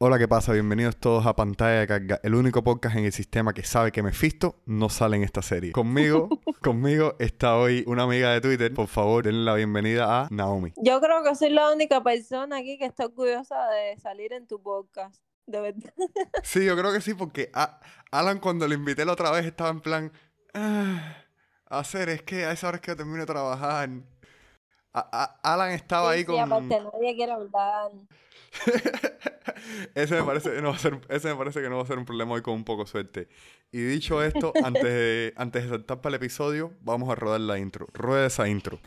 Hola, ¿qué pasa? Bienvenidos todos a Pantalla de Carga, el único podcast en el sistema que sabe que Mephisto no sale en esta serie. Conmigo, conmigo está hoy una amiga de Twitter. Por favor, denle la bienvenida a Naomi. Yo creo que soy la única persona aquí que está orgullosa de salir en tu podcast, de verdad. Sí, yo creo que sí, porque a- Alan cuando le invité la otra vez estaba en plan, "Ah, hacer, es que a esa hora es que yo termino de trabajar. A- a- Alan estaba Sí, ahí sí, con... aparte nadie quiere hablar. ese, me parece, no va a ser, ese me parece que no va a ser un problema hoy con un poco de suerte. Y dicho esto, antes de, antes de saltar para el episodio, vamos a rodar la intro. Rueda esa intro.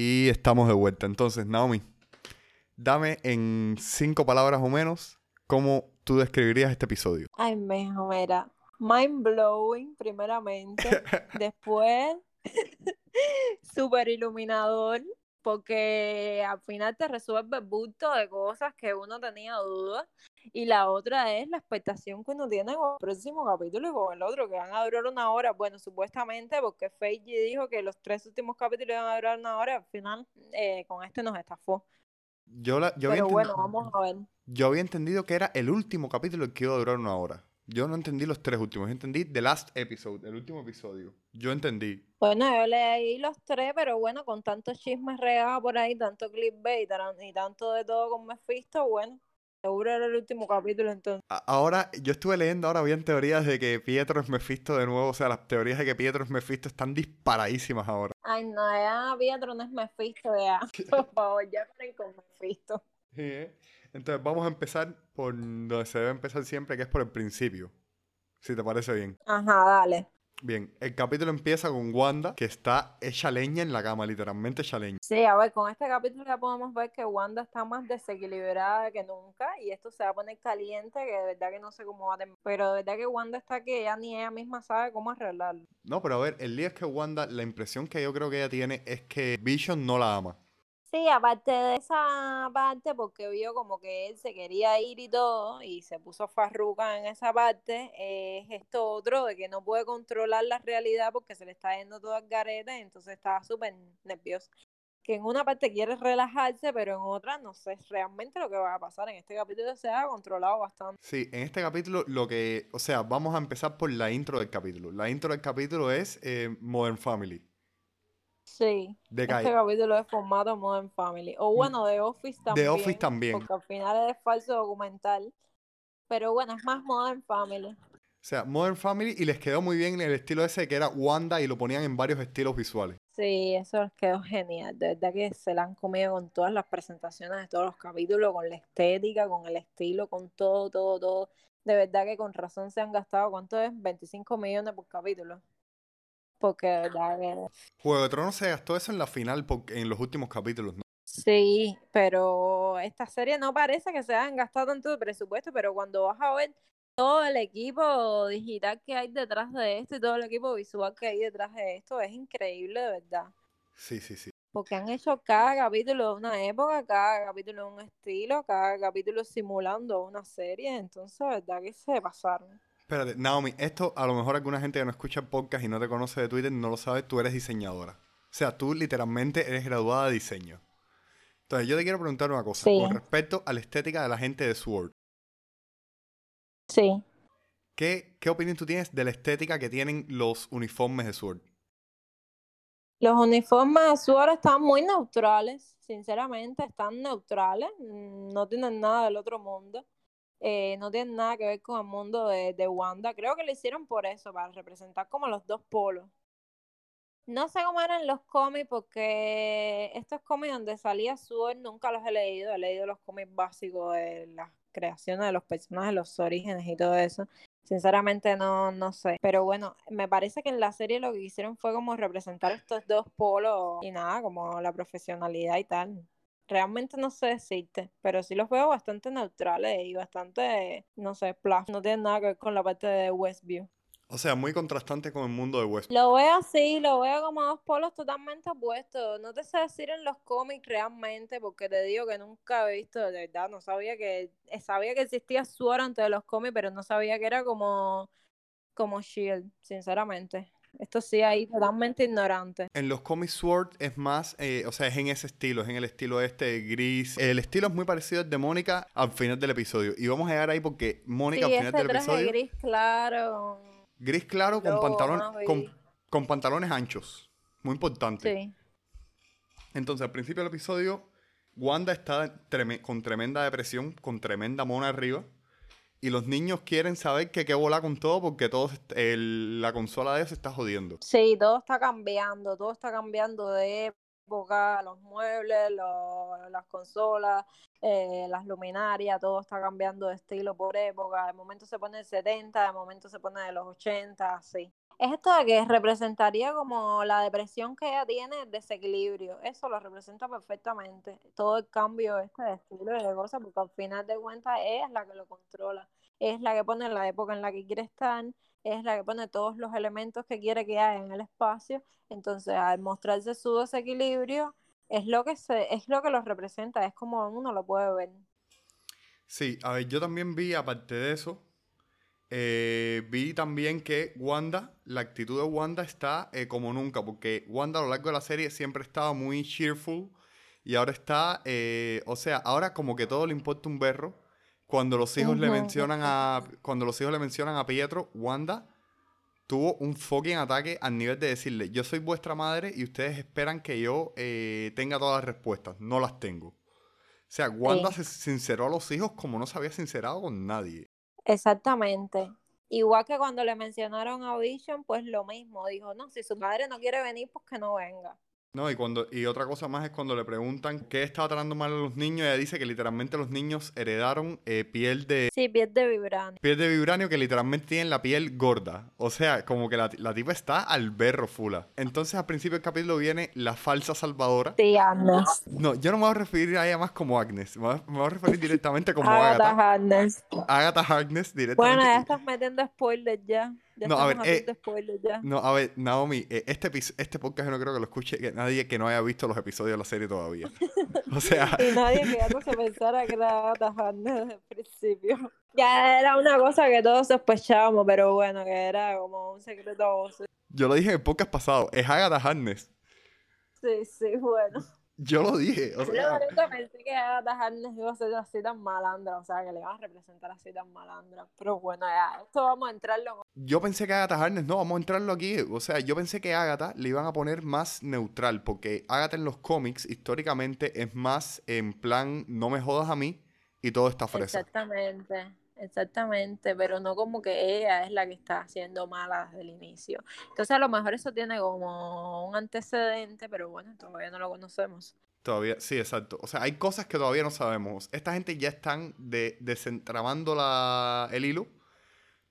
Y estamos de vuelta. Entonces, Naomi, dame en cinco palabras o menos cómo tú describirías este episodio. Ay, mijo, mira. Mind blowing, primeramente. Después, súper iluminador, porque al final te resuelve el bulto de cosas que uno tenía dudas. Y la otra es la expectación que uno tiene con el próximo capítulo y con el otro, que van a durar una hora. Bueno, supuestamente, porque Feiji dijo que los tres últimos capítulos iban a durar una hora, al final eh, con este nos estafó. Yo, la- yo, había Pero bueno, vamos a ver. yo había entendido que era el último capítulo el que iba a durar una hora. Yo no entendí los tres últimos, yo entendí The Last Episode, el último episodio. Yo entendí. Bueno, yo leí los tres, pero bueno, con tantos chismes regados por ahí, tanto clickbait y tan- y tanto de todo con Mephisto, bueno, seguro era el último capítulo entonces. Ahora, yo estuve leyendo ahora bien teorías de que Pietro es Mephisto de nuevo. O sea, las teorías de que Pietro es Mephisto están disparadísimas ahora. Ay, no, ya Pietro no es Mephisto, ya. Por favor, ya paren con Mephisto. Sí, ¿eh? Entonces vamos a empezar por donde se debe empezar siempre, que es por el principio. Si te parece bien. Ajá, dale. Bien, el capítulo empieza con Wanda, que está hecha leña en la cama, literalmente hecha leña. Sí, a ver, con este capítulo ya podemos ver que Wanda está más desequilibrada que nunca y esto se va a poner caliente, que de verdad que no sé cómo va a terminar. Pero de verdad que Wanda está que ya ni ella misma sabe cómo arreglarlo. No, pero a ver, el día es que Wanda, la impresión que yo creo que ella tiene es que Vision no la ama. Sí, aparte de esa parte, porque vio como que él se quería ir y todo, y se puso farruca en esa parte, es esto otro de que no puede controlar la realidad porque se le está yendo todo al garete, entonces estaba súper nervioso. Que en una parte quiere relajarse, pero en otra no sé realmente lo que va a pasar. En este capítulo se ha controlado bastante. Sí, en este capítulo lo que, o sea, vamos a empezar por la intro del capítulo. La intro del capítulo es eh, Modern Family, Sí, de este capítulo es formato Modern Family. O bueno, de Office también. The Office también. Porque al final es falso documental. Pero bueno, es más Modern Family. O sea, Modern Family y les quedó muy bien el estilo ese que era Wanda y lo ponían en varios estilos visuales. Sí, eso les quedó genial. De verdad que se la han comido con todas las presentaciones de todos los capítulos, con la estética, con el estilo, con todo, todo, todo. De verdad que con razón se han gastado, ¿cuánto es? 25 millones por capítulo. Porque de verdad. Juego de Tronos se gastó eso en la final porque, en los últimos capítulos, ¿no? Sí, pero esta serie no parece que se hayan gastado tanto de presupuesto, pero cuando vas a ver todo el equipo digital que hay detrás de esto y todo el equipo visual que hay detrás de esto, es increíble de verdad. Sí, sí, sí. Porque han hecho cada capítulo de una época, cada capítulo de un estilo, cada capítulo simulando una serie, entonces, de verdad que se pasaron. Espérate, Naomi, esto a lo mejor alguna gente que no escucha podcast y no te conoce de Twitter no lo sabe, tú eres diseñadora. O sea, tú literalmente eres graduada de diseño. Entonces, yo te quiero preguntar una cosa Sí. con respecto a la estética de la gente de Sword. Sí. ¿Qué, qué opinión tú tienes de la estética que tienen los uniformes de Sword? Los uniformes de Sword están muy neutrales, sinceramente, están neutrales, no tienen nada del otro mundo, eh, no tienen nada que ver con el mundo de, de Wanda. Creo que lo hicieron por eso, para representar como los dos polos. No sé cómo eran los cómics, porque estos cómics donde salía Sword nunca los he leído, he leído los cómics básicos de las creaciones de los personajes, los orígenes y todo eso. Sinceramente no, no sé. Pero bueno, me parece que en la serie lo que hicieron fue como representar estos dos polos y nada, como la profesionalidad y tal. Realmente no sé decirte, pero sí los veo bastante neutrales y bastante, no sé, plus. No tienen nada que ver con la parte de Westview. O sea, muy contrastante con el mundo de West. Lo veo así, lo veo como dos polos totalmente opuestos. No te sé decir en los cómics realmente, porque te digo que nunca he visto, de verdad, no sabía que, eh, sabía que existía Sword antes de los cómics, pero no sabía que era como, como Shield, sinceramente. Esto sí, ahí totalmente ignorante. En los cómics Sword es más, eh, o sea, es en ese estilo, es en el estilo este gris. El estilo es muy parecido al de Mónica al final del episodio. Y vamos a llegar ahí porque Mónica al final del episodio. gris claro. Gris claro con, pantalones, con, pantalones anchos. Muy importante. Sí. Entonces, al principio del episodio, Wanda está con tremenda depresión, con tremenda mona arriba. Y los niños quieren saber que qué bola con todo porque todo la consola de ellos se está jodiendo. Sí, todo está cambiando, todo está cambiando de época, los muebles, las consolas, eh, las luminarias, todo está cambiando de estilo por época. De momento se pone de 70, de momento se pone de los 80, así. Es esto de que representaría como la depresión que ella tiene, el desequilibrio. Eso lo representa perfectamente. Todo el cambio este de estilo y de cosas, porque al final de cuentas es la que lo controla. Es la que pone la época en la que quiere estar, es la que pone todos los elementos que quiere que haya en el espacio. Entonces, al mostrarse su desequilibrio, es lo que se, es lo que los representa, es como uno lo puede ver. Sí, a ver, yo también vi, aparte de eso, eh, vi también que Wanda, la actitud de Wanda está eh, como nunca, porque Wanda a lo largo de la serie siempre estaba muy cheerful y ahora está, eh, o sea, ahora como que todo le importa un berro. Cuando los hijos le mencionan a, cuando los hijos le mencionan a Pietro, Wanda tuvo un fucking ataque al nivel de decirle, yo soy vuestra madre y ustedes esperan que yo tenga todas las respuestas. No las tengo. O sea, Wanda se sinceró a los hijos como no se había sincerado con nadie. Exactamente. Igual que cuando le mencionaron a Vision, pues lo mismo. Dijo, no, si su madre no quiere venir, pues que no venga. No, y, cuando, y otra cosa más es cuando le preguntan qué estaba tratando mal a los niños, ella dice que literalmente los niños heredaron eh, piel de... Sí, piel de vibranio. Piel de vibranio que literalmente tienen la piel gorda. O sea, como que la, la tipa está al berro fula. Entonces al principio del capítulo viene la falsa salvadora. Sí, Agnes. No, yo no me voy a referir a ella más como Agnes. Me voy a, referir directamente como Agatha. Agatha Agnes. Agatha Agnes directamente. Bueno, ya estás metiendo spoilers ya no, a ver, eh, no, a ver, Naomi, eh, este, este podcast yo no creo que lo escuche que nadie que no haya visto los episodios de la serie todavía. O sea... y nadie que ya no se pensara que era Agatha desde el principio. Ya era una cosa que todos sospechábamos, pero bueno, que era como un secreto Yo lo dije en el podcast pasado, es Agatha Harness. Sí, sí, bueno. Yo lo dije. O sea, yo pensé que Agatha Harness iba a ser así tan malandra, o sea, que le iba a representar así tan malandra. Pero bueno, ya, esto vamos a entrarlo. Yo pensé que Agatha Harness, no, vamos a entrarlo aquí. O sea, yo pensé que Agatha le iban a poner más neutral, porque Agatha en los cómics históricamente es más en plan, no me jodas a mí y todo está fresa. Exactamente. Exactamente, pero no como que ella es la que está haciendo mala desde el inicio. Entonces a lo mejor eso tiene como un antecedente, pero bueno, todavía no lo conocemos. Todavía, sí, exacto. O sea, hay cosas que todavía no sabemos. Esta gente ya están de, desentramando la, el hilo,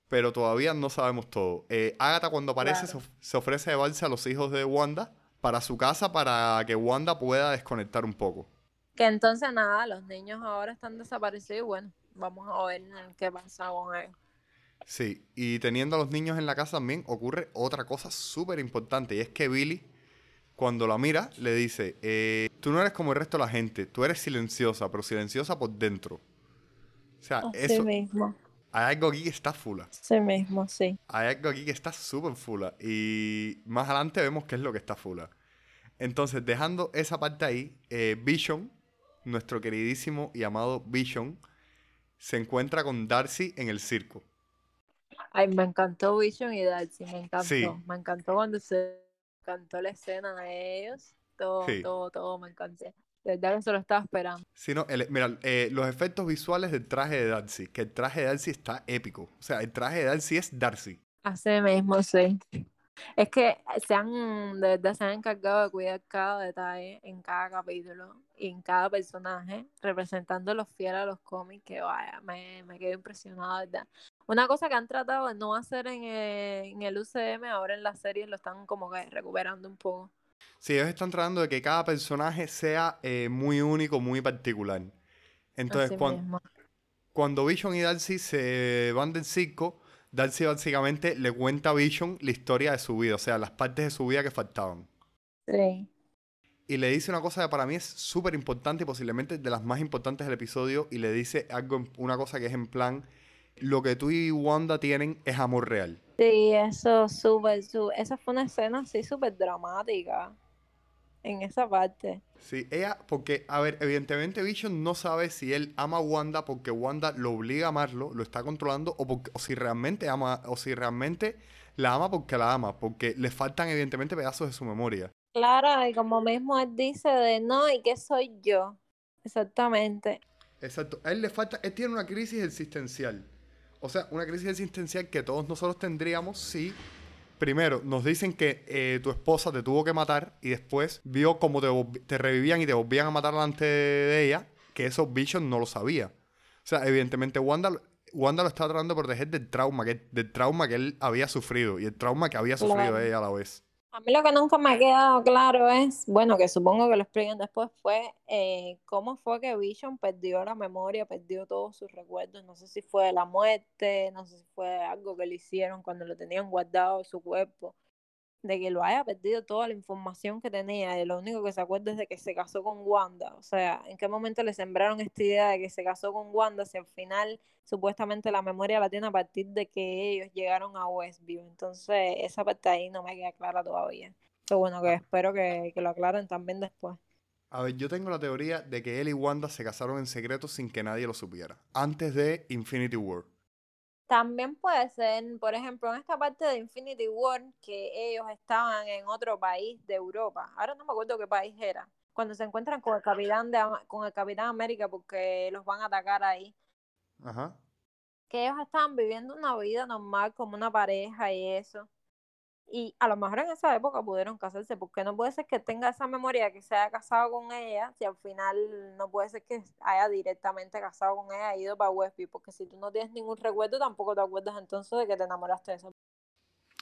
pero todavía no sabemos todo. Eh, Agatha cuando aparece se, ofrece llevarse a los hijos de Wanda para su casa para que Wanda pueda desconectar un poco. Que entonces nada, los niños ahora están desaparecidos y bueno, vamos a ver qué pasa con él. Sí, y teniendo a los niños en la casa también ocurre otra cosa súper importante y es que Billy, cuando la mira, le dice, eh, tú no eres como el resto de la gente, tú eres silenciosa, pero silenciosa por dentro. O sea, eso... mismo. Hay algo aquí que está fula. Sí mismo, sí. Hay algo aquí que está súper fula. Y más adelante vemos qué es lo que está fula. Entonces, dejando esa parte ahí, eh, Vision, nuestro queridísimo y amado Vision, se encuentra con Darcy en el circo. Ay, me encantó Vision y Darcy, me encantó. Me encantó cuando se cantó la escena de ellos. Todo, todo, todo me encantó. Que se lo estaba esperando. Sí, no, mira, eh, los efectos visuales del traje de Darcy, que el traje de Darcy está épico. O sea, el traje de Darcy es Darcy. Así mismo, sí. Es que se han, de verdad, se han encargado de cuidar cada detalle en cada capítulo y en cada personaje, representando los fieles a los cómics, que vaya, me, me quedo impresionada, ¿verdad? Una cosa que han tratado de no hacer en el, en el UCM, ahora en las series lo están como que recuperando un poco. Sí, ellos están tratando de que cada personaje sea eh, muy único, muy particular. Entonces, cuando, cuando Vision y Darcy se van del circo, Darcy básicamente le cuenta a Vision la historia de su vida, o sea, las partes de su vida que faltaban. Sí. Y le dice una cosa que para mí es súper importante y posiblemente de las más importantes del episodio. Y le dice algo, una cosa que es en plan, lo que tú y Wanda tienen es amor real. Sí, eso súper, su- esa fue una escena así súper dramática en esa parte. Sí, ella, porque, a ver, evidentemente Vision no sabe si él ama a Wanda porque Wanda lo obliga a amarlo, lo está controlando, o, porque, o si realmente ama, o si realmente la ama porque la ama, porque le faltan evidentemente pedazos de su memoria. Claro, y como mismo él dice de no, ¿y qué soy yo? Exactamente. Exacto. A él le falta, él tiene una crisis existencial. O sea, una crisis existencial que todos nosotros tendríamos si, primero, nos dicen que eh, tu esposa te tuvo que matar y después vio cómo te, te revivían y te volvían a matar delante de ella, que eso Vision no lo sabía. O sea, evidentemente Wanda, lo- Wanda lo está tratando de proteger del trauma, que, del trauma que él había sufrido y el trauma que había sufrido ella a la vez. A mí lo que nunca me ha quedado claro es, bueno, que supongo que lo expliquen después, fue eh, cómo fue que Vision perdió la memoria, perdió todos sus recuerdos. No sé si fue de la muerte, no sé si fue algo que le hicieron cuando lo tenían guardado su cuerpo, de que lo haya perdido toda la información que tenía y lo único que se acuerda es de que se casó con Wanda. O sea, ¿en qué momento le sembraron esta idea de que se casó con Wanda si al final supuestamente la memoria la tiene a partir de que ellos llegaron a Westview? Entonces, esa parte ahí no me queda clara todavía. Pero bueno, que espero que, que lo aclaren también después. A ver, yo tengo la teoría de que él y Wanda se casaron en secreto sin que nadie lo supiera, antes de Infinity War. También puede ser, por ejemplo, en esta parte de Infinity War, que ellos estaban en otro país de Europa. Ahora no me acuerdo qué país era. Cuando se encuentran con el Capitán de con el Capitán América porque los van a atacar ahí. Ajá. Que ellos estaban viviendo una vida normal como una pareja y eso. Y a lo mejor en esa época pudieron casarse, porque no puede ser que tenga esa memoria que se haya casado con ella, si al final no puede ser que haya directamente casado con ella e ido para Westview, porque si tú no tienes ningún recuerdo, tampoco te acuerdas entonces de que te enamoraste de esa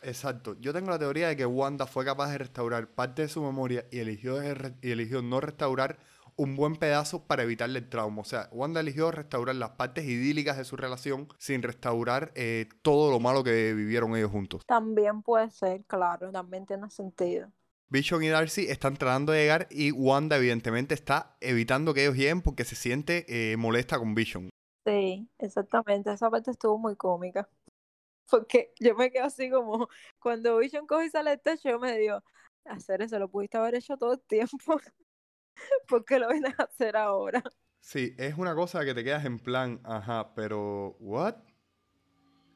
Exacto. Yo tengo la teoría de que Wanda fue capaz de restaurar parte de su memoria y eligió, de y eligió no restaurar un buen pedazo para evitarle el trauma. O sea, Wanda eligió restaurar las partes idílicas de su relación sin restaurar eh, todo lo malo que vivieron ellos juntos. También puede ser, claro, también tiene sentido. Vision y Darcy están tratando de llegar y Wanda evidentemente está evitando que ellos lleguen porque se siente eh, molesta con Vision. Sí, exactamente, esa parte estuvo muy cómica. Porque yo me quedo así como, cuando Vision coge y sale del techo, yo me digo, hacer eso lo pudiste haber hecho todo el tiempo. ¿Por qué lo vienes a hacer ahora? Sí, es una cosa que te quedas en plan, ajá, pero ¿what?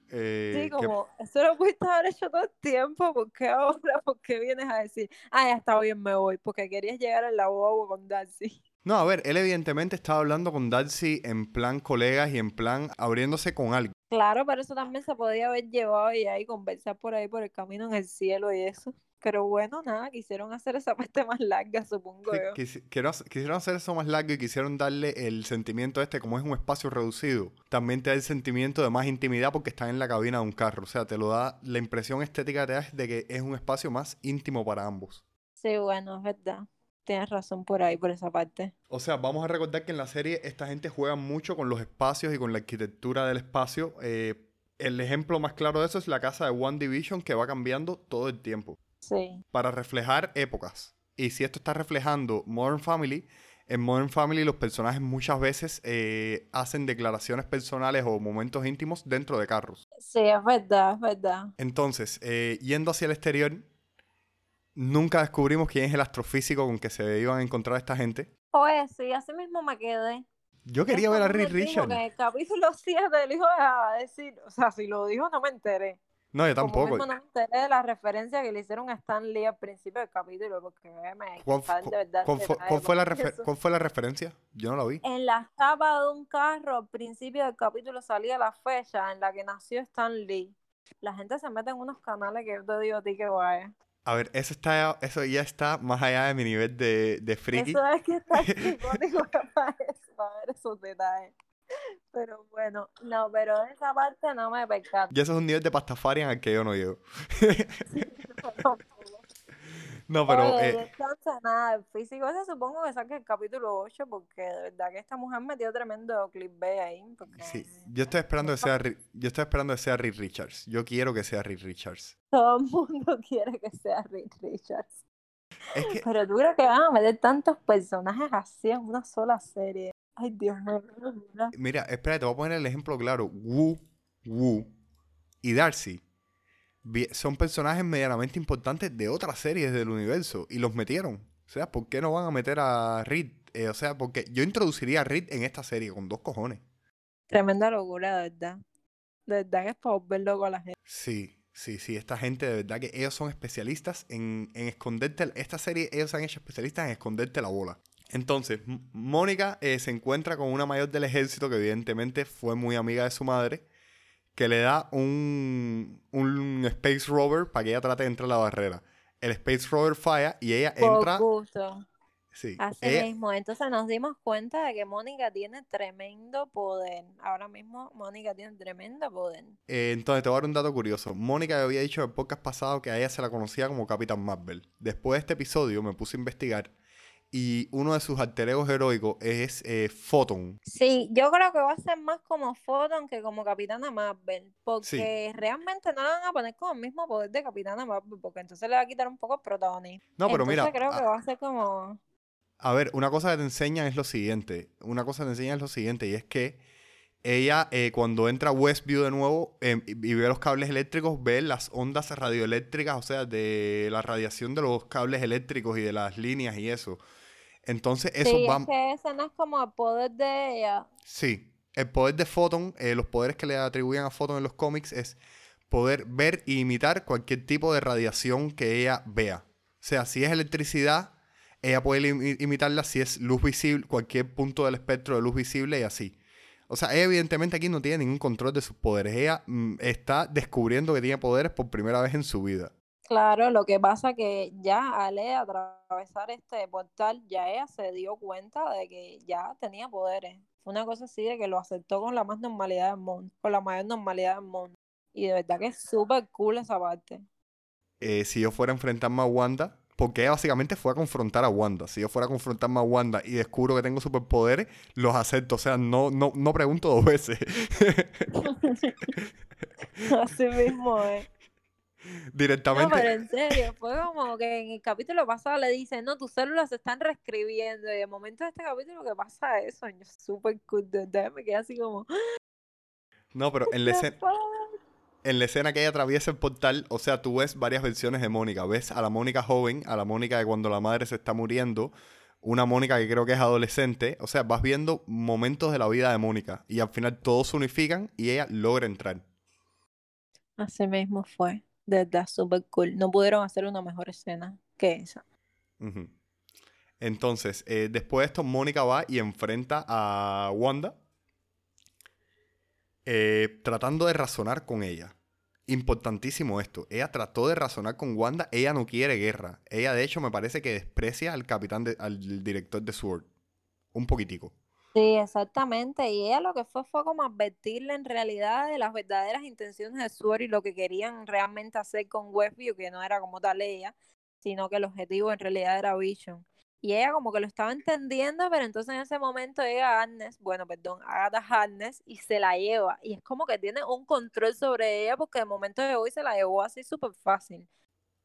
Eh, Sí, ¿qué- como, eso lo pudiste haber hecho todo el tiempo, ¿por qué ahora? ¿Por qué vienes a decir, ah, ya está bien, me voy? Porque querías llegar en la boba con Darcy. No, a ver, él evidentemente estaba hablando con Darcy en plan colegas y en plan abriéndose con algo. Claro, pero eso también se podía haber llevado y ahí conversar por ahí por el camino en el cielo y eso. Pero bueno, nada, quisieron hacer esa parte más larga, supongo Sí, yo. quisi- quisieron hacer eso más largo y quisieron darle el sentimiento este, como es un espacio reducido, también te da el sentimiento de más intimidad porque están en la cabina de un carro. O sea, te lo da, la impresión estética te da de que es un espacio más íntimo para ambos. Sí, bueno, es verdad. Tienes razón por ahí, por esa parte. O sea, vamos a recordar que en la serie esta gente juega mucho con los espacios y con la arquitectura del espacio. Eh, el ejemplo más claro de eso es la casa de One Division que va cambiando todo el tiempo Sí, para reflejar épocas. Y si esto está reflejando Modern Family, en Modern Family los personajes muchas veces eh, hacen declaraciones personales o momentos íntimos dentro de carros. sí, es verdad, es verdad. Entonces, eh, yendo hacia el exterior, nunca descubrimos quién es el astrofísico con que se iban a encontrar esta gente. Oye, sí, así mismo me quedé. Yo quería ver a en el capítulo 7 el hijo dejaba de decir, o sea, si lo dijo no me enteré. No, yo Como tampoco. mismo no me la referencia que le hicieron a Stan Lee al principio del capítulo, porque me ¿Cuál, de verdad fue, detalle, cuál fue la cuál fue referencia? Yo no la vi. En la tapa de un carro, al principio del capítulo salía la fecha en la que nació Stan Lee. La gente se mete en unos canales que yo te digo a ti que vaya. A ver, eso está, eso ya está más allá de mi nivel de, de friki. Eso es que está psicótico para eso, para ver esos detalles. Pero bueno, no, pero esa parte no me percato. Ya eso es un nivel de pastafarian al que yo no llego. No, pero... Oye, eh, entonces, nada, el físico ese supongo que saque el capítulo 8 porque de verdad que esta mujer metió tremendo clickbait ahí. Porque sí, yo estoy esperando que sea... Yo estoy esperando que sea Reed Richards. Yo quiero que sea Reed Richards. todo el mundo quiere que sea Reed Richards. Es que... Pero tú crees que van a meter tantos personajes así en una sola serie. Ay, Dios mío. Mira, espera, te voy a poner el ejemplo claro. Wu, Wu y Darcy son personajes medianamente importantes de otras series del universo y los metieron. O sea, ¿por qué no van a meter a Reed? Eh, o sea, porque yo introduciría a Reed en esta serie con dos cojones. Tremenda locura, de verdad. De verdad que es para volver loco a la gente. Sí, sí, sí, esta gente de verdad que ellos son especialistas en, en esconderte. Esta serie, ellos se han hecho especialistas en esconderte la bola. Entonces, Mónica eh, se encuentra con una mayor del ejército que evidentemente fue muy amiga de su madre, que le da un, un Space Rover para que ella trate de entrar a la barrera. El Space Rover falla y ella Por entra... gusto. Sí, Así ella- mismo. Entonces nos dimos cuenta de que Mónica tiene tremendo poder. Ahora mismo Mónica tiene tremendo poder. Eh, entonces, te voy a dar un dato curioso. Mónica había dicho en el podcast pasado que a ella se la conocía como Capitán Marvel. Después de este episodio me puse a investigar y uno de sus alter egos heroicos es eh, Photon. Sí, yo creo que va a ser más como Photon que como Capitana Marvel, porque realmente no la van a poner con el mismo poder de Capitana Marvel, porque entonces le va a quitar un poco el protagonismo. No, pero Entonces mira, creo que a, va a ser como... a ver, una cosa que te enseñan es lo siguiente. Una cosa que te enseñan es lo siguiente y es que ella eh, cuando entra a Westview de nuevo eh, y ve los cables eléctricos, ve las ondas radioeléctricas, o sea, de la radiación de los cables eléctricos y de las líneas y eso. Entonces, eso Sí, va... es que ese no es como el poder de ella. Sí, el poder de Photon, eh, los poderes que le atribuyen a Photon en los cómics es poder ver e imitar cualquier tipo de radiación que ella vea. O sea, si es electricidad, ella puede imi- imitarla si es luz visible, cualquier punto del espectro de luz visible y así. O sea, ella evidentemente aquí no tiene ningún control de sus poderes. Ella mm, está descubriendo que tiene poderes por primera vez en su vida. Claro, lo que pasa que ya al ella atravesar este portal, ya ella se dio cuenta de que ya tenía poderes. Fue una cosa así de que lo aceptó con la más normalidad del mundo, con la mayor normalidad del mundo. Y de verdad que es súper cool esa parte. Eh, si yo fuera a enfrentarme a Wanda, porque ella básicamente fue a confrontar a Wanda. Si yo fuera a confrontarme a Wanda y descubro que tengo superpoderes, los acepto. O sea, no, no, no pregunto dos veces. Así mismo No, Directamente. pero en serio, fue como que en el capítulo pasado le dicen, no, tus células se están reescribiendo. Y de momento de este capítulo que pasa eso, yo súper cool, de verdad, me quedé así como, No, pero en la, "The escena, fuck?". en la escena que ella atraviesa el portal, o sea, tú ves varias versiones de Mónica. Ves a la Mónica joven, a la Mónica de cuando la madre se está muriendo, una Mónica que creo que es adolescente. O sea, vas viendo momentos de la vida de Mónica. Y al final todos se unifican y ella logra entrar. Así mismo fue, de verdad, súper cool. No pudieron hacer una mejor escena que esa. Entonces, eh, después de esto, Mónica va y enfrenta a Wanda, eh, tratando de razonar con ella. Importantísimo esto. Ella trató de razonar con Wanda. Ella no quiere guerra. Ella, de hecho, me parece que desprecia al capitán, al director de SWORD. Un poquitico. Sí, exactamente. Y ella lo que fue fue como advertirle en realidad de las verdaderas intenciones de Sword y lo que querían realmente hacer con Westview, que no era como tal ella, sino que el objetivo en realidad era Vision. Y ella como que lo estaba entendiendo, pero entonces en ese momento llega Agnes, bueno, perdón, Agatha Harkness y se la lleva. Y es como que tiene un control sobre ella porque de momento de hoy se la llevó así súper fácil.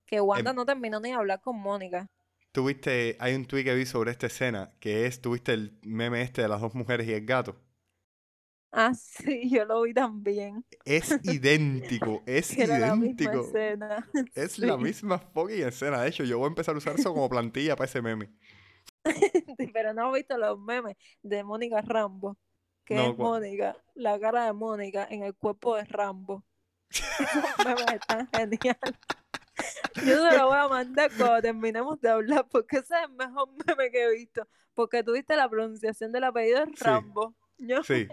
Que Wanda Em, no terminó ni de hablar con Mónica. Tuviste, hay un tweet que vi sobre esta escena, que es, tuviste el meme este de las dos mujeres y el gato. Ah, sí, yo lo vi también. Es idéntico, es era la misma idéntico. escena. Es la misma fucking escena. De hecho, yo voy a empezar a usar eso como plantilla para ese meme. Pero no has visto los memes de Mónica Rambo. Que No, es. Mónica, la cara de Mónica en el cuerpo de Rambo. Esos memes están geniales. Yo se lo voy a mandar cuando terminemos de hablar, porque ese es el mejor meme que he visto. Porque tuviste la pronunciación del apellido de Sí. Rambo. Yo, Sí.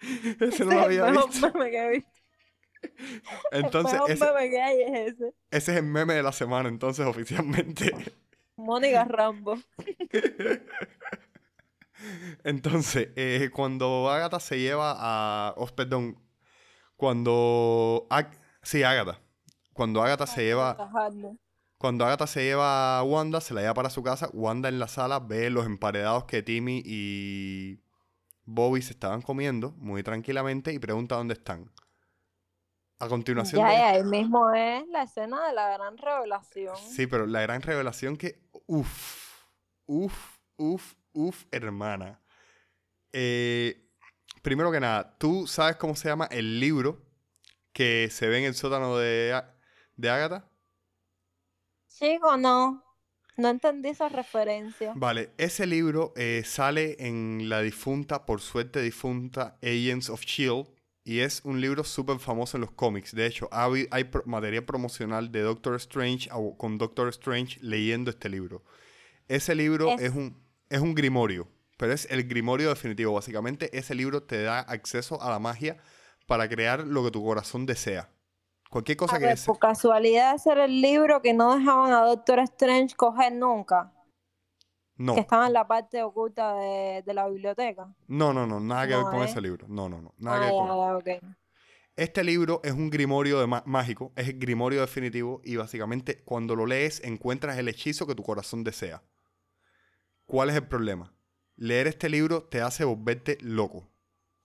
ese no es lo el había mejor visto. meme que he visto. Entonces, el mejor ese, meme que hay es ese. ese es el meme de la semana, entonces, oficialmente. Mónica Rambo. Entonces, eh, cuando Agatha se lleva a... Oh, perdón. Cuando... Ag- sí, Agatha. Cuando Agatha se lleva... Cuando Agatha se lleva a Wanda, se la lleva para su casa. Wanda en la sala ve los emparedados que Timmy y Bobby se estaban comiendo muy tranquilamente y pregunta dónde están. A continuación. Ya, ya, ahí mismo es la escena de la gran revelación. Sí, pero la gran revelación que. Uf, uf, uf, uf, hermana. Eh, primero que nada, ¿tú sabes cómo se llama el libro que se ve en el sótano de, de Agatha? Chico, no. No entendí esa referencia. Vale, ese libro eh, sale en la difunta, por suerte difunta, Agents of Shield. Y es un libro súper famoso en los cómics. De hecho, hay pro- material promocional de Doctor Strange con Doctor Strange leyendo este libro. Ese libro Es- es, un, es un grimorio, pero es el grimorio definitivo. Básicamente, ese libro te da acceso a la magia para crear lo que tu corazón desea. Cualquier cosa A que ver, por casualidad ese era el libro que no dejaban a Doctor Strange coger nunca. No, Que estaba en la parte oculta de, de la biblioteca. no, no, no, nada que ver con ¿eh? ese libro. No, no, no, nada Ah, que ver con ya. Este libro es un grimorio de mágico, es el grimorio definitivo y básicamente cuando lo lees encuentras el hechizo que tu corazón desea. ¿Cuál es el problema? Leer este libro te hace volverte loco. O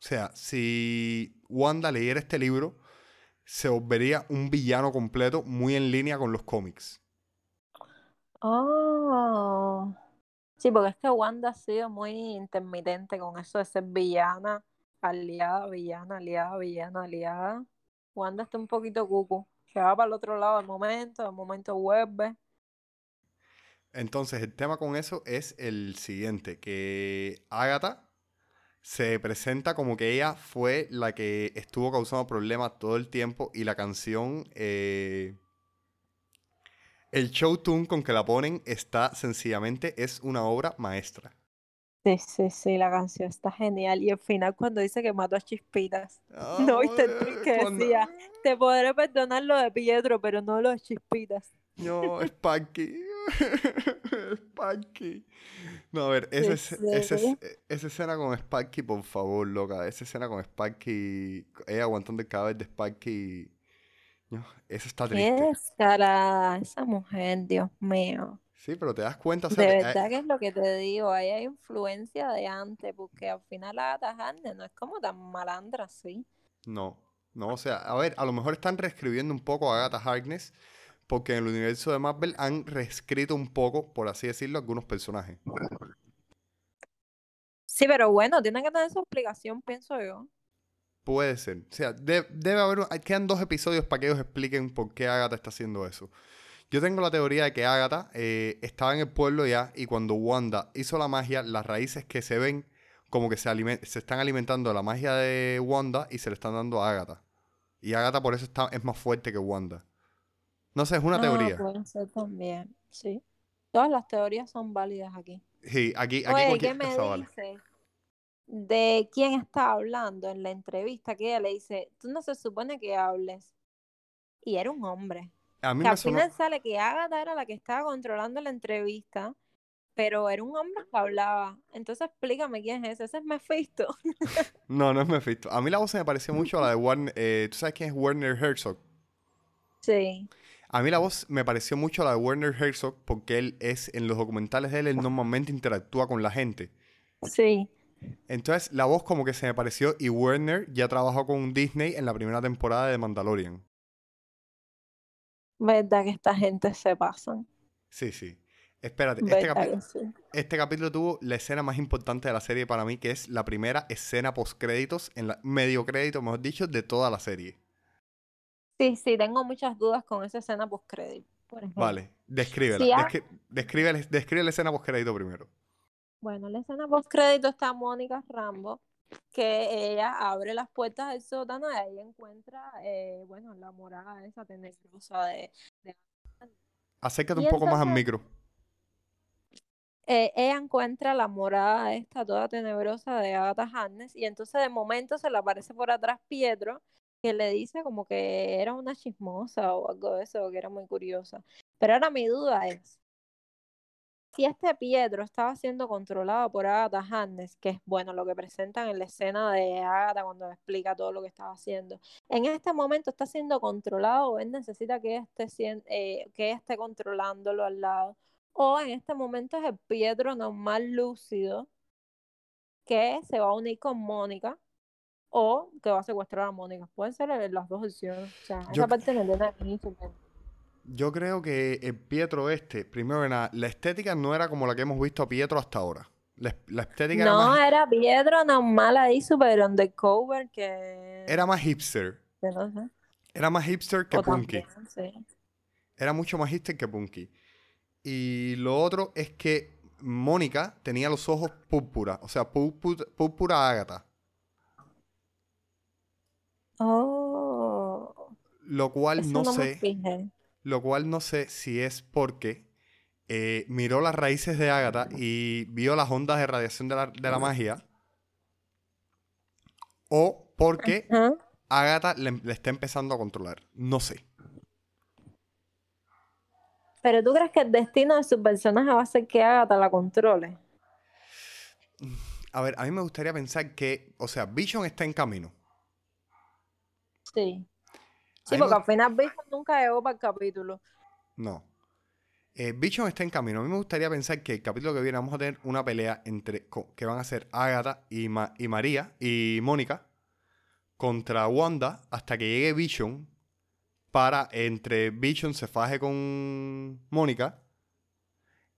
sea, si Wanda leyera este libro, se volvería un villano completo muy en línea con los cómics. Oh. Sí, porque es que Wanda ha sido muy intermitente con eso de ser villana, aliada, villana, aliada, villana, aliada. Wanda está un poquito cucu. Se va para el otro lado de momento, de momento vuelve. Entonces, el tema con eso es el siguiente, que Agatha se presenta como que ella fue la que estuvo causando problemas todo el tiempo y la canción, eh, el show tune con que la ponen está sencillamente, es una obra maestra. Sí, sí, sí, la canción está genial. Y al final cuando dice que mató a Chispitas. ¿No viste el tweet que Cuando- decía? Te podré perdonar lo de Pietro, pero no lo de Chispitas. No, Spanky. Spanky. No, a ver, esa, Sí, es- esa, sí. es- esa escena con Spanky, por favor, loca. Esa escena con Spanky, ella aguantando el cadáver de Spanky. No, eso está Qué triste. descarada esa mujer, Dios mío. Sí, pero te das cuenta, o sea, De que, eh, verdad que es lo que te digo, ahí hay influencia de antes, porque al final Agatha Harkness no es como tan malandra así. no, no, o sea, a ver, a lo mejor están reescribiendo un poco a Agatha Harkness, porque en el universo de Marvel han reescrito un poco, por así decirlo, algunos personajes. Sí, pero bueno, tiene que tener su explicación, pienso yo. Puede ser. O sea, de- debe haber. Quedan dos episodios para que ellos expliquen por qué Agatha está haciendo eso. Yo tengo la teoría de que Agatha eh, estaba en el pueblo ya y cuando Wanda hizo la magia, las raíces que se ven como que se, se están alimentando de la magia de Wanda y se le están dando a Agatha. Y Agatha por eso está, es más fuerte que Wanda. No sé, es una Ah, teoría. puede ser también, sí. Todas las teorías son válidas aquí. Sí, aquí, aquí Oye, ¿qué cualquier me cosa vale. dices de quién está hablando en la entrevista? Que ella le dice, tú no se supone que hables. Y era un hombre. A mí Que me al final sale que Agatha era la que estaba controlando la entrevista, pero era un hombre que hablaba. Entonces explícame quién es ese. Ese es Mephisto. No, no es Mephisto. A mí la voz se me pareció mucho a la de Warner. eh, ¿Tú sabes quién es Werner Herzog? Sí. A mí la voz me pareció mucho a la de Werner Herzog porque él es, en los documentales de él, él normalmente interactúa con la gente. Sí. Entonces la voz como que se me pareció y Werner ya trabajó con Disney en la primera temporada de Mandalorian. Verdad que esta gente se pasan. Sí, sí. Espérate, este, capi- sí. este capítulo tuvo la escena más importante de la serie para mí, que es la primera escena post créditos, en la medio crédito, mejor dicho, de toda la serie. Sí, sí, tengo muchas dudas con esa escena ejemplo. Vale, descríbela. Sí, ah. Descri- describe, describe la escena post crédito primero. Bueno, en la escena post-crédito está Mónica Rambo, que ella abre las puertas del sótano y ahí encuentra, eh, bueno, la morada esa tenebrosa de... de- Acércate Y un poco más al micro. eh, ella encuentra la morada esta toda tenebrosa de Agatha Harkness y entonces de momento se le aparece por atrás Pietro que le dice como que era una chismosa o algo de eso, que era muy curiosa. Pero ahora mi duda es, si este Pietro estaba siendo controlado por Agatha Harness, que es bueno lo que presentan en la escena de Agatha cuando explica todo lo que estaba haciendo, en este momento está siendo controlado o él necesita que esté, eh, que esté controlándolo al lado, o en este momento es el Pietro normal lúcido que se va a unir con Mónica o que va a secuestrar a Mónica. Pueden ser las dos opciones. O sea, esa parte me tiene yo creo que el Pietro este, primero que nada, la estética no era como la que hemos visto a Pietro hasta ahora. La, estética no, era, Pietro normal ahí, super undercover, que... Era más hipster. Era más hipster que punky. Era mucho más hipster que punky. Y lo otro es que Mónica tenía los ojos púrpura, o sea, púrpura ágata. Oh. Lo cual no, sé. Lo cual no sé si es porque eh, miró las raíces de Agatha y vio las ondas de radiación de la, magia. O porque Agatha le, está empezando a controlar. No sé. Pero tú crees que el destino de su personaje va a ser que Agatha la controle? A ver, a mí me gustaría pensar que, o sea, Vision está en camino. Sí. Sí, porque final Vision nunca llegó para el capítulo. No. Eh, Vision está en camino. A mí me gustaría pensar que el capítulo que viene vamos a tener una pelea entre que van a ser Agatha y, y María y Mónica contra Wanda hasta que llegue Vision para entre Vision se faje con Mónica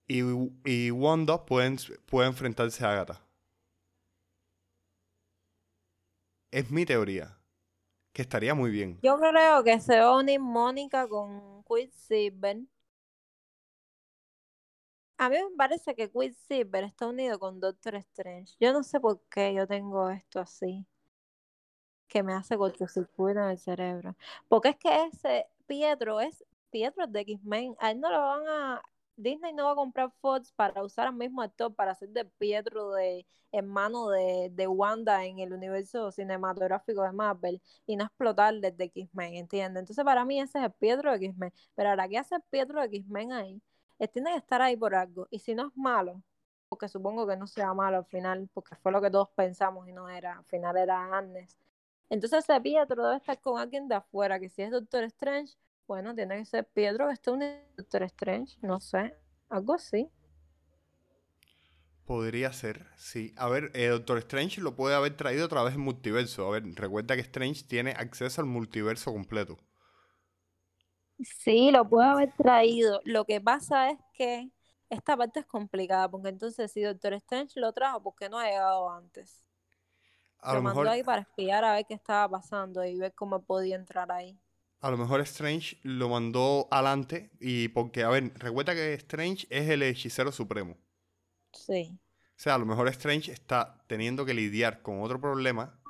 y, y Wanda puede, puede enfrentarse a Agatha. Es mi teoría. Que estaría muy bien. Yo creo que se va a unir Mónica con Quicksilver. A mí me parece que Quicksilver está unido con Doctor Strange. Yo no sé por qué yo tengo esto así. Que me hace cortocircuito en el cerebro. Porque es que ese Pietro es Pietro de X-Men. A él no lo van a Disney no va a comprar Fox para usar al mismo actor para hacer de Pietro de hermano de, de Wanda en el universo cinematográfico de Marvel y no explotar desde X-Men, ¿entiendes? Entonces para mí ese es el Pietro de X-Men. Pero ahora, ¿qué hace Pietro de X-Men ahí? Él tiene que estar ahí por algo. Y si no es malo, porque supongo que no sea malo al final, porque fue lo que todos pensamos y no era, al final era Agnes. Entonces ese Pietro debe estar con alguien de afuera, que si es Doctor Strange, bueno, tiene que ser Pietro, que un Doctor Strange, no sé, algo así. Podría ser, sí. A ver, eh, Doctor Strange lo puede haber traído otra vez en multiverso. A ver, recuerda que Strange tiene acceso al multiverso completo. Sí, lo puede haber traído. Lo que pasa es que esta parte es complicada, porque entonces si Doctor Strange lo trajo, ¿por qué no ha llegado antes? lo, mandó ahí para espiar a ver qué estaba pasando y ver cómo podía entrar ahí a lo mejor Strange lo mandó adelante y porque, a ver, recuerda que Strange es el hechicero supremo. Sí. O sea, a lo mejor Strange está teniendo que lidiar con otro problema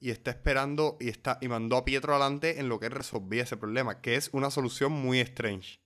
y está esperando y está y mandó a Pietro adelante en lo que resolvía ese problema, que es una solución muy strange.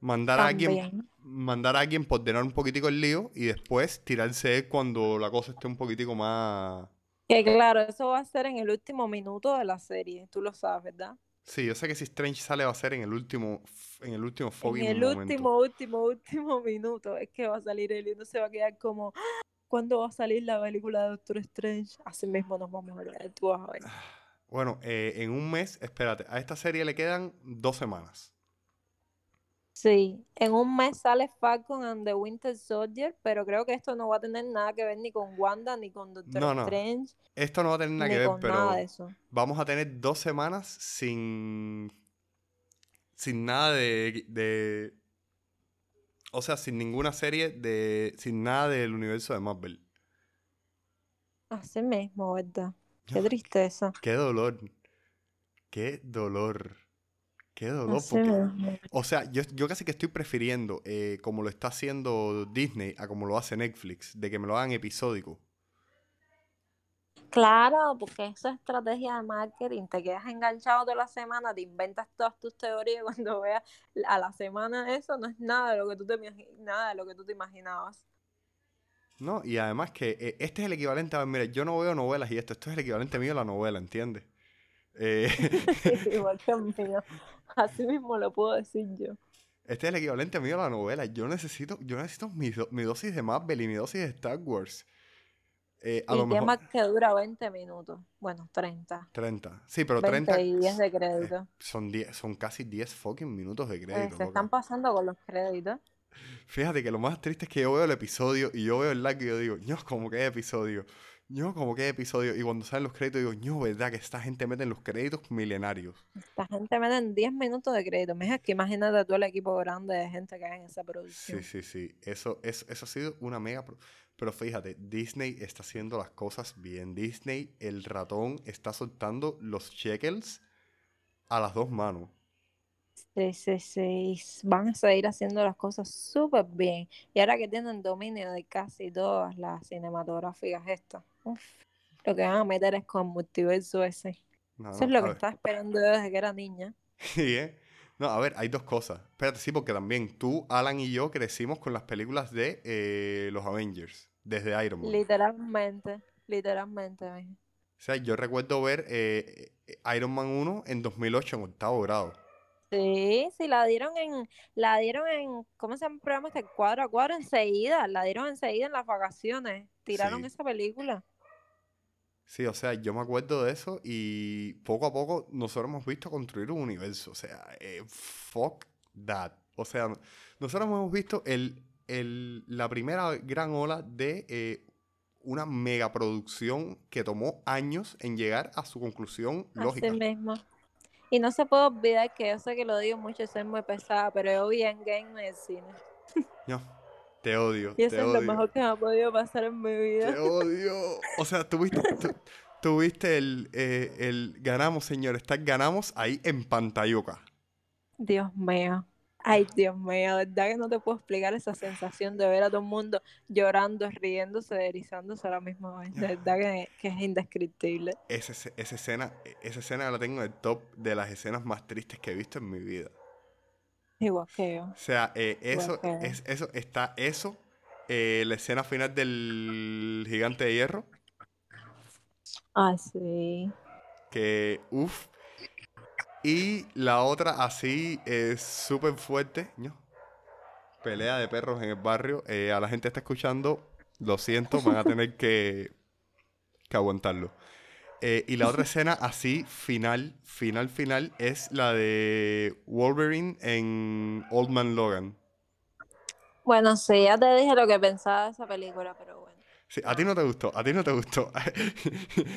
Mandar a alguien mandar a alguien por un poquitico el lío y después tirarse cuando la cosa esté un poquitico más que claro, eso va a ser en el último minuto de la serie, tú lo sabes, ¿verdad? Sí, yo sé que si Strange sale va a ser en el último, en el último En el último, último, último minuto es que va a salir él y uno se va a quedar como, ah, ¿cuándo va a salir la película de Doctor Strange? Así mismo nos vamos a ver, tú vas a ver. Bueno, eh, en un mes, espérate, a esta serie le quedan dos semanas. Sí, en un mes sale Falcon and the Winter Soldier, pero creo que esto no va a tener nada que ver ni con Wanda ni con Doctor no, no. Strange. Esto no va a tener nada que ver, pero vamos a tener dos semanas sin sin nada de, de o sea, sin ninguna serie de sin nada del universo de Marvel. Así mismo, ¿verdad? Qué tristeza. Qué dolor. Qué dolor. Qué dolor. o sea, yo, yo, casi que estoy prefiriendo, eh, como lo está haciendo Disney, a como lo hace Netflix, de que me lo hagan episódico. Claro, porque esa es estrategia de marketing. Te quedas enganchado toda la semana, te inventas todas tus teorías cuando veas a la semana eso no es nada de lo que tú te, nada de lo que tú te imaginabas. No, y además que eh, este es el equivalente a, mira, yo no veo novelas y esto, esto es el equivalente mío a la novela, ¿entiendes? Eh... Igual que mío. Así mismo lo puedo decir yo. Este es el equivalente mío a la novela. Yo necesito, yo necesito mi, do- mi dosis de Marvel y mi dosis de Star Wars. Eh, a Y lo mejor... tema que dura 20 minutos. Bueno, 30. 30. Sí, pero 20 30 y 10 de eh, crédito. son, 10, son casi 10 fucking minutos de Eh, crédito. se están pasando con los créditos. Fíjate que lo más triste es que yo veo el episodio y yo veo el like y yo digo, no, como que episodio. No, como que episodio. Y cuando salen los créditos digo, no, ¿verdad? Que esta gente mete en los créditos milenarios. Esta gente mete en 10 minutos de crédito. Mija, que imagínate tú el equipo grande de gente que hay en esa Sí, producción. sí, sí. Eso, eso, eso ha sido una mega... pro- Pero fíjate, Disney está haciendo las cosas bien. Disney, el ratón, está soltando los shekels a las dos manos. Sí, sí, sí. Van a seguir haciendo las cosas súper bien. Y ahora que tienen dominio de casi todas las cinematográficas estas, uf, lo que van a meter es con multiverso ese. No, Eso es lo que ver. estaba esperando desde que era niña. Sí, ¿eh? No, a ver, hay dos cosas. Espérate, sí, porque también tú, Alan y yo crecimos con las películas de eh, los Avengers, desde Iron Man. Literalmente, literalmente. O sea, yo recuerdo ver eh, eh, Iron Man 1 en 2008 en octavo grado. Sí, sí, la dieron en, la dieron en, ¿cómo se llama el programa este? Cuadro a cuadro enseguida, la dieron enseguida en las vacaciones, tiraron Sí. esa película. Sí, o sea, yo me acuerdo de eso y poco a poco nosotros hemos visto construir un universo. O sea, eh, fuck that. O sea, nosotros hemos visto el, el- la primera gran ola de eh, una megaproducción que tomó años en llegar a su conclusión lógica. Así mismo. Y no se puede olvidar que yo sé que lo digo mucho soy muy pesada, pero yo vi Endgame en el cine. No, te odio, Y eso te es lo odio, mejor que me ha podido pasar en mi vida. te odio. O sea, tuviste, tu- tuviste el, eh, el ganamos, señor, está ganamos ahí en Pantayoca. Dios mío. Ay, Dios mío, verdad que no te puedo explicar esa sensación de ver a todo el mundo llorando, riéndose, erizándose a la misma vez. De verdad que, que es indescriptible. Esa, esa escena, esa escena la tengo en el top de las escenas más tristes que he visto en mi vida. Igual que yo. O sea, eh, eso, es, eso, está eso, eh, la escena final del gigante de hierro, Ay, sí. que uff. Y la otra así es súper fuerte, ¿no? Pelea de perros en el barrio. eh, a la gente está escuchando, lo siento, van a tener que, que aguantarlo. Eh, y la otra escena así, final, final, final, es la de Wolverine en Old Man Logan. Bueno, sí, ya te dije lo que pensaba de esa película, pero bueno. Sí, a ti no te gustó, a ti no te gustó. a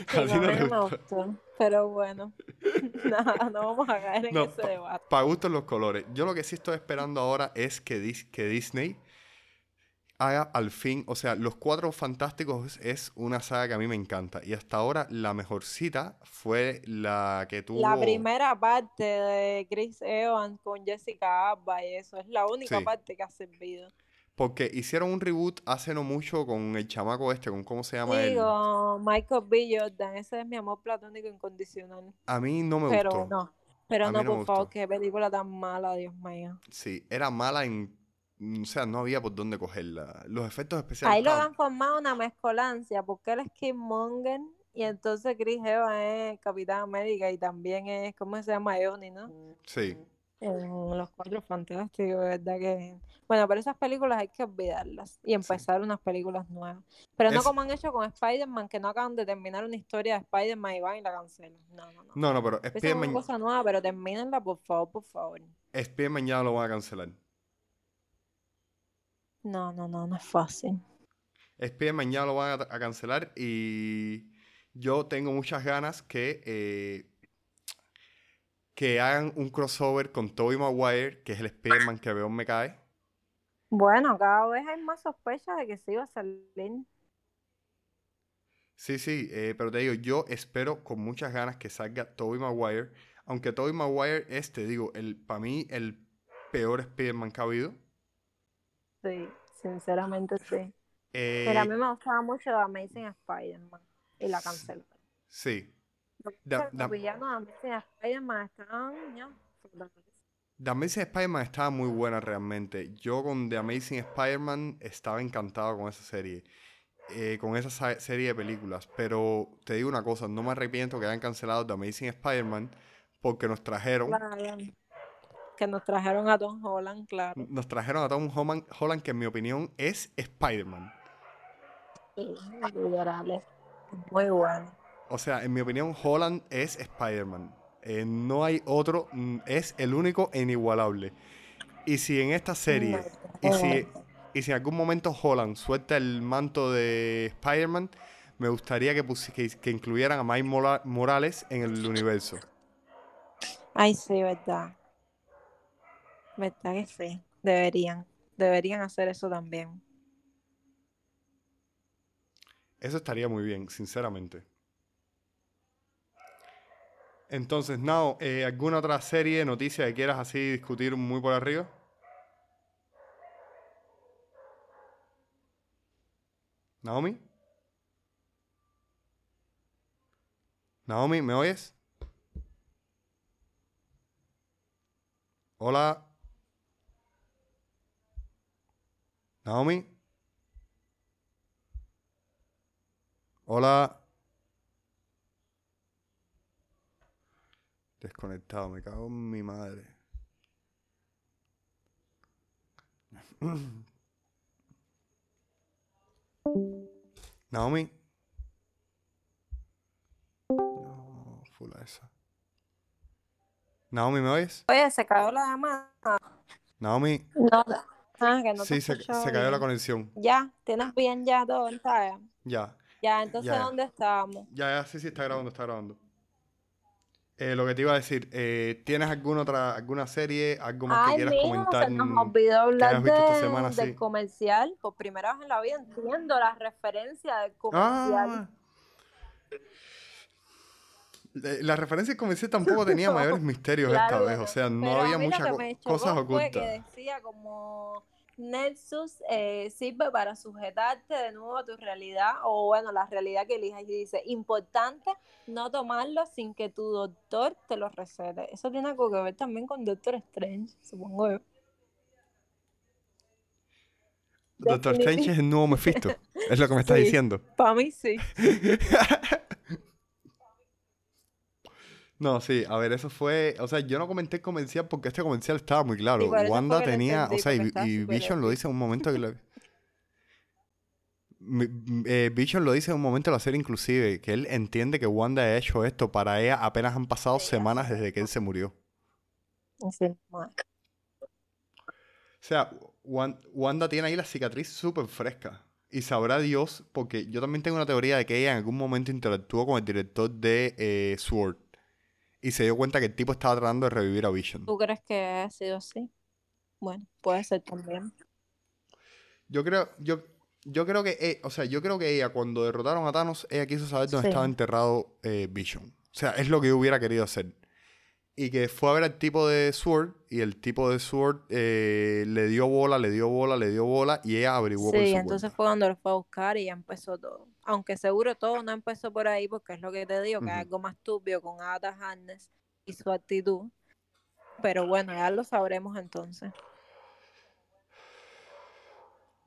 Sí, ti no, te me gustó. pero bueno. Nada, no vamos a caer en No, ese pa- debate. Para gustos los colores. Yo lo que sí estoy esperando ahora es que, Dis- que Disney haga al fin, o sea, Los Cuatro Fantásticos es una saga que a mí me encanta. Y hasta ahora la mejor cita fue la que tuvo... La primera parte de Chris Evans con Jessica Alba y eso es la única Sí. parte que ha servido. Porque hicieron un reboot hace no mucho con el chamaco este, con cómo se llama él. Digo, Michael B. Jordan, ese es mi amor platónico incondicional. A mí no me Pero gustó. no, pero A no, no me por favor, gustó. qué película tan mala, Dios mío. Sí, era mala en... O sea, no había por dónde cogerla. Los efectos especiales Ahí lo han formado una mezcolancia, porque él es Killmonger y entonces Chris Evans es Capitán América y también es, ¿cómo se llama? Eoni, ¿no? Sí. En Los Cuatro Fantásticos, verdad que... Bueno, pero esas películas hay que olvidarlas y empezar unas películas nuevas. Pero no Es- como han hecho con Spider-Man, que no acaban de terminar una historia de Spider-Man y van y la cancelan. No, no, no. No, no, pero Spider-Man, una cosa nueva, pero termínenla, por favor, por favor. Spider-Man ya lo van a cancelar. No, no, no, no es fácil. Spider-Man ya lo van a, a cancelar y yo tengo muchas ganas que, eh, que hagan un crossover con Tobey Maguire, que es el Spider-Man que peor me cae. Bueno, cada vez hay más sospechas de que sí iba a salir. Sí, sí, eh, pero te digo, yo espero con muchas ganas que salga Tobey Maguire, aunque Tobey Maguire es, te digo, el, para mí el peor Spider-Man que ha habido. Sí, sinceramente sí. Eh, Pero a mí me gustaba mucho Amazing Spider-Man y la cancelaron. sí, Da- da- Los villanos de Amazing Spider-Man estaban. The Amazing Spider-Man estaba muy buena realmente. Yo con The Amazing Spider-Man estaba encantado con esa serie. eh, con esa sa- serie de películas. Pero te digo una cosa, no me arrepiento que hayan cancelado The Amazing Spider-Man porque nos trajeron. Que nos trajeron a Tom Holland, claro. Nos trajeron a Tom Holland, Holland que en mi opinión es Spider-Man. Sí, muy bueno. O sea, en mi opinión, Holland es Spider-Man. Eh, no hay otro, mm, es el único e inigualable. Y si en esta serie, y si, y si en algún momento Holland suelta el manto de Spider-Man, me gustaría que, que, que incluyeran a Mora- Morales en el universo. Ay, sí, verdad. Verdad que sí. Deberían. Deberían hacer eso también. Eso estaría muy bien, sinceramente. Entonces, Nao, eh, ¿alguna otra serie, noticia que quieras así discutir muy por arriba? Naomi? Naomi, ¿me oyes? Hola. Naomi. Hola. Desconectado, me cago en mi madre. Naomi. No, fula esa. Naomi, ¿me oyes? Oye, se cayó la llamada. Naomi, No. Ah, que no te sí, se, se cayó la conexión. Ya, tienes bien ya todo, ¿sabes? Ya, Ya, entonces, Ya. ¿dónde estábamos? ya, ya, sí, sí, está grabando, está grabando. Eh, lo que te iba a decir, eh, ¿tienes alguna otra, alguna serie, algo más que quieras mijo, comentar? se nos olvidó hablar visto esta de- semana, del sí? comercial. Por primera vez en la vida entiendo la referencia del comercial. Ah, La referencia comercial tampoco tenía mayores misterios esta vez, o sea, no había muchas que cosas fue ocultas. que decía como Nexus eh, sirve para sujetarte de nuevo a tu realidad o bueno, la realidad que elijas y dice, importante no tomarlo sin que tu doctor te lo recete. Eso tiene algo que ver también con Doctor Strange, supongo yo. Doctor Strange es el nuevo Mephisto, es lo que me estás Sí. diciendo. Para mí sí. No, sí, a ver, eso fue, o sea, yo no comenté el comercial porque este comercial estaba muy claro. Wanda tenía, o sea, y, Vision lo dice en un momento que lo... Mi- m- eh, Vision lo dice en un momento de la serie inclusive, que él entiende que Wanda ha hecho esto para ella apenas han pasado semanas desde que él se murió. O sea, Wan- Wanda tiene ahí la cicatriz súper fresca. Y sabrá Dios, porque yo también tengo una teoría de que ella en algún momento interactuó con el director de eh, Sword. Y se dio cuenta que el tipo estaba tratando de revivir a Vision. ¿Tú crees que ha sido así? Bueno, puede ser también. Yo creo, yo, yo creo que, eh, o sea, yo creo que ella cuando derrotaron a Thanos, ella quiso saber dónde Sí. estaba enterrado eh, Vision. O sea, es lo que yo hubiera querido hacer. Y que fue a ver al tipo de Sword, y el tipo de Sword eh, le dio bola, le dio bola, le dio bola, y ella averiguó por Sí, su entonces cuenta. fue cuando lo fue a buscar y ya empezó todo. Aunque seguro todo no empezó por ahí, porque es lo que te digo, que hay algo más turbio con Ada Harness y su actitud. Pero bueno, ya lo sabremos entonces.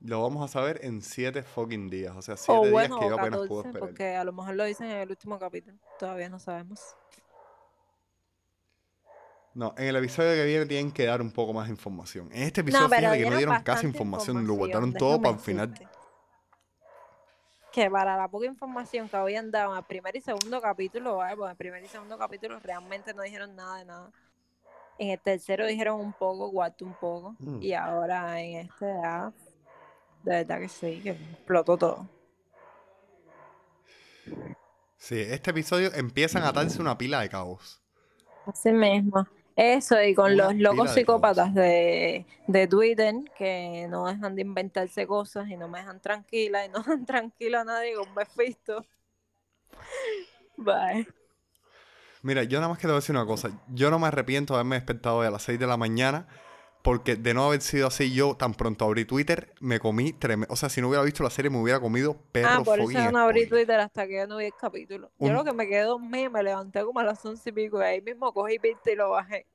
Lo vamos a saber en siete fucking días. O sea, O siete días que yo apenas puedo 14, esperar. porque a lo mejor lo dicen en el último capítulo. Todavía no sabemos. No, en el episodio que viene tienen que dar un poco más de información. En este episodio, pero fíjate que no dieron casi información, lo guardaron todo para el final. Que para la poca información que habían dado en el primer y segundo capítulo, ¿vale? Porque en el primer y segundo capítulo realmente no dijeron nada de nada. En el tercero dijeron un poco, cuarto un poco. Mm. Y ahora en este ya, de verdad que sí, que explotó todo. Sí, este episodio empiezan a atarse una pila de caos. Así mismo. Eso, y con los locos psicópatas de, de Twitter que no dejan de inventarse cosas y no me dejan tranquila y no dejan tranquila a nadie con Mephisto. Bye. Mira, yo nada más que te voy a decir una cosa. Yo no me arrepiento de haberme despertado hoy a las 6 de la mañana. Porque de no haber sido así, yo tan pronto abrí Twitter, me comí tremendo. O sea, si no hubiera visto la serie, me hubiera comido perro Ah, por eso no abrí. Twitter hasta que yo no vi el capítulo. Yo lo que me quedé dormida y me levanté como a las once y pico y ahí mismo cogí pista y lo bajé.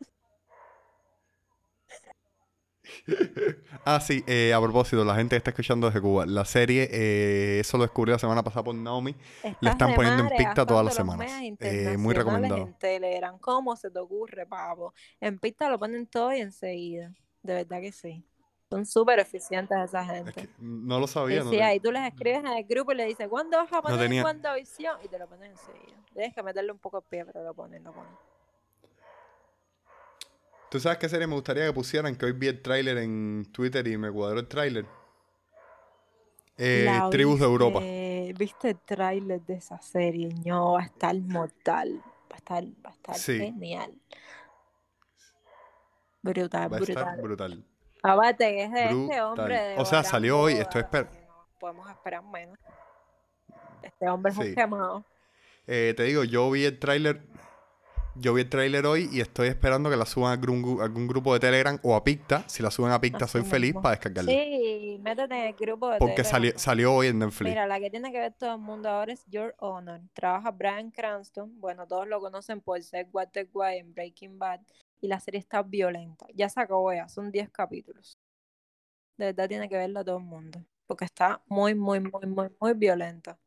Ah, sí, eh, a propósito, la gente que está escuchando desde Cuba, la serie, eh, eso lo descubrí la semana pasada por Naomi, la están poniendo en pista todas las semanas. Eh, muy recomendado. En Telegram. ¿Cómo se te ocurre, pavo? En pista lo ponen todo y enseguida. De verdad que sí. Son súper eficientes esa gente. no lo sabía. Y sí, ahí tú les escribes en el grupo y le dices, ¿cuándo vas a poner no tenía... WandaVision? Y te lo ponen enseguida. Tienes que meterle un poco de pie, pero lo ponen, lo ponen. ¿Tú sabes qué serie me gustaría que pusieran? Que hoy vi el tráiler en Twitter y me cuadró el tráiler. Eh, Tribus de Europa. ¿Viste el tráiler de esa serie? No, va a estar mortal. Va a estar, va a estar genial. Brutal, va a brutal. Estar brutal. Que es de este hombre. o sea, salió hoy, estoy esperando. podemos esperar menos. Este hombre es un quemado. Eh, te digo, yo vi el tráiler yo vi el tráiler hoy y estoy esperando que la suban a algún, algún, grupo de Telegram o a Picta. Si la suben a Picta, soy feliz para descargarla. Sí, métete en el grupo de Porque Telegram. Porque salió, hoy en Netflix. Mira, la que tiene que ver todo el mundo ahora es Your Honor. Trabaja Brian Cranston. Bueno, todos lo conocen por ser Walter White en Breaking Bad. Y la serie está violenta. Ya se acabó ya, son 10 capítulos. De verdad tiene que verla todo el mundo. Porque está muy, muy, muy, muy, muy violenta.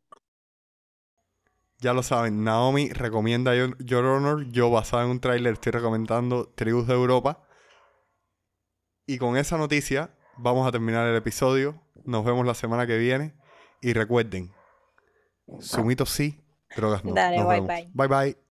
Ya lo saben, Naomi recomienda Your Honor. Yo, basado en un tráiler, estoy recomendando Tribus de Europa. Y con esa noticia, vamos a terminar el episodio. Nos vemos la semana que viene. Y recuerden, sumitos sí, drogas no. Dale, bye bye. Bye bye.